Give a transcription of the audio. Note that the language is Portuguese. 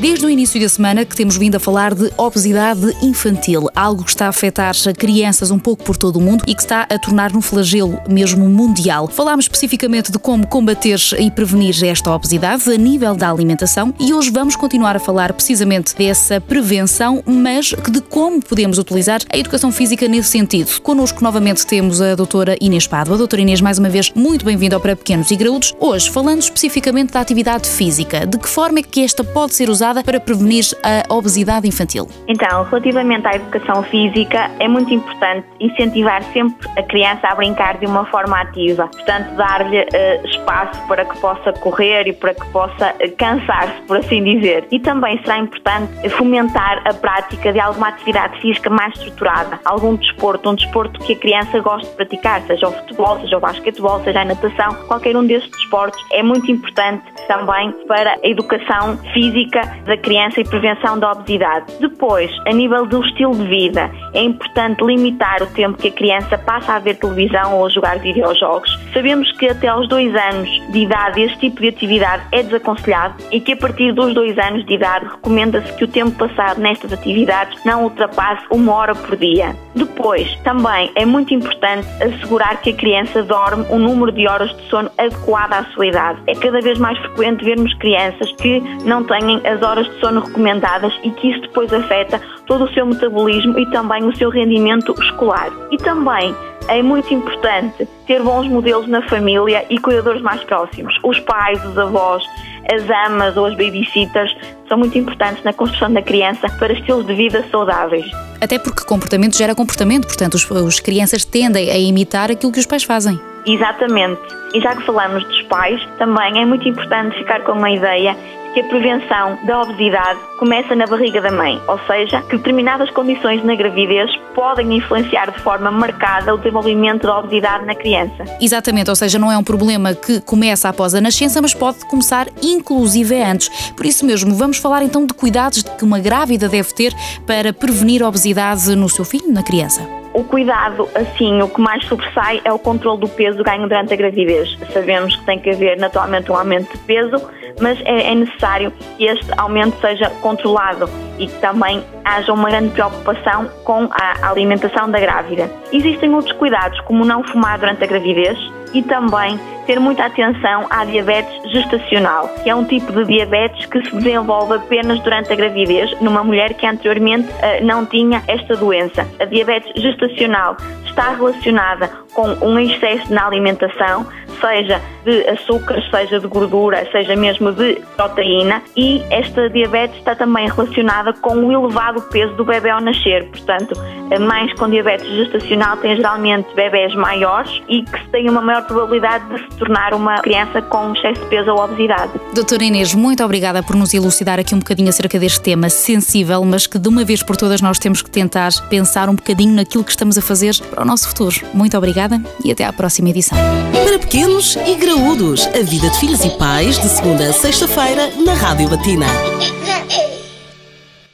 Desde o início da semana que temos vindo a falar de obesidade infantil, algo que está a afetar crianças um pouco por todo o mundo e que está a tornar um flagelo mesmo mundial. Falámos especificamente de como combater e prevenir esta obesidade a nível da alimentação e hoje vamos continuar a falar precisamente dessa prevenção, mas de como podemos utilizar a educação física nesse sentido. Connosco novamente temos a doutora Inês Pádua. Doutora Inês, mais uma vez, muito bem-vinda ao Para Pequenos e Graúdos. Hoje, falando especificamente da atividade física, de que forma é que esta pode ser usada para prevenir a obesidade infantil? Então, relativamente à educação física, é muito importante incentivar sempre a criança a brincar de uma forma ativa. Portanto, dar-lhe uh, espaço para que possa correr e para que possa uh, cansar-se, por assim dizer. E também será importante fomentar a prática de alguma atividade física mais estruturada, algum desporto, um desporto que a criança goste de praticar, seja o futebol, seja o basquetebol, seja a natação, qualquer um destes desportos é muito importante também para a educação física da criança e prevenção da obesidade. Depois, a nível do estilo de vida, é importante limitar o tempo que a criança passa a ver televisão ou a jogar videojogos. Sabemos que até aos dois anos de idade este tipo de atividade é desaconselhado e que a partir dos dois anos de idade recomenda-se que o tempo passado nestas atividades não ultrapasse uma hora por dia. Depois, também é muito importante assegurar que a criança dorme um número de horas de sono adequado à sua idade. É cada vez mais frequente vermos crianças que não têm as horas de sono recomendadas e que isso depois afeta todo o seu metabolismo e também o seu rendimento escolar. E também é muito importante ter bons modelos na família e cuidadores mais próximos. Os pais, os avós, as amas ou as babysitters são muito importantes na construção da criança para estilos de vida saudáveis. Até porque comportamento gera comportamento, portanto, os crianças tendem a imitar aquilo que os pais fazem. Exatamente. E já que falamos dos pais, também é muito importante ficar com uma ideia que a prevenção da obesidade começa na barriga da mãe, ou seja, que determinadas condições na gravidez podem influenciar de forma marcada o desenvolvimento da obesidade na criança. Exatamente, ou seja, não é um problema que começa após a nascença, mas pode começar inclusive antes. Por isso mesmo, vamos falar então de cuidados que uma grávida deve ter para prevenir a obesidade no seu filho, na criança. O cuidado, assim, o que mais sobressai é o controle do peso ganho durante a gravidez. Sabemos que tem que haver naturalmente um aumento de peso, mas é, é necessário que este aumento seja controlado e que também haja uma grande preocupação com a alimentação da grávida. Existem outros cuidados, como não fumar durante a gravidez, e também ter muita atenção à diabetes gestacional, que é um tipo de diabetes que se desenvolve apenas durante a gravidez numa mulher que anteriormente uh, não tinha esta doença. A diabetes gestacional está relacionada com um excesso na alimentação, seja de açúcar, seja de gordura, seja mesmo de proteína, e esta diabetes está também relacionada com o elevado peso do bebê ao nascer. Portanto, mães com diabetes gestacional têm geralmente bebés maiores e que têm uma maior probabilidade de se tornar uma criança com excesso de peso ou obesidade. Doutora Inês, muito obrigada por nos elucidar aqui um bocadinho acerca deste tema sensível, mas que de uma vez por todas nós temos que tentar pensar um bocadinho naquilo que estamos a fazer para o nosso futuro. Muito obrigada e até à próxima edição. Para pequenos e graúdos, a vida de filhos e pais, de segunda a sexta-feira, na Rádio Latina.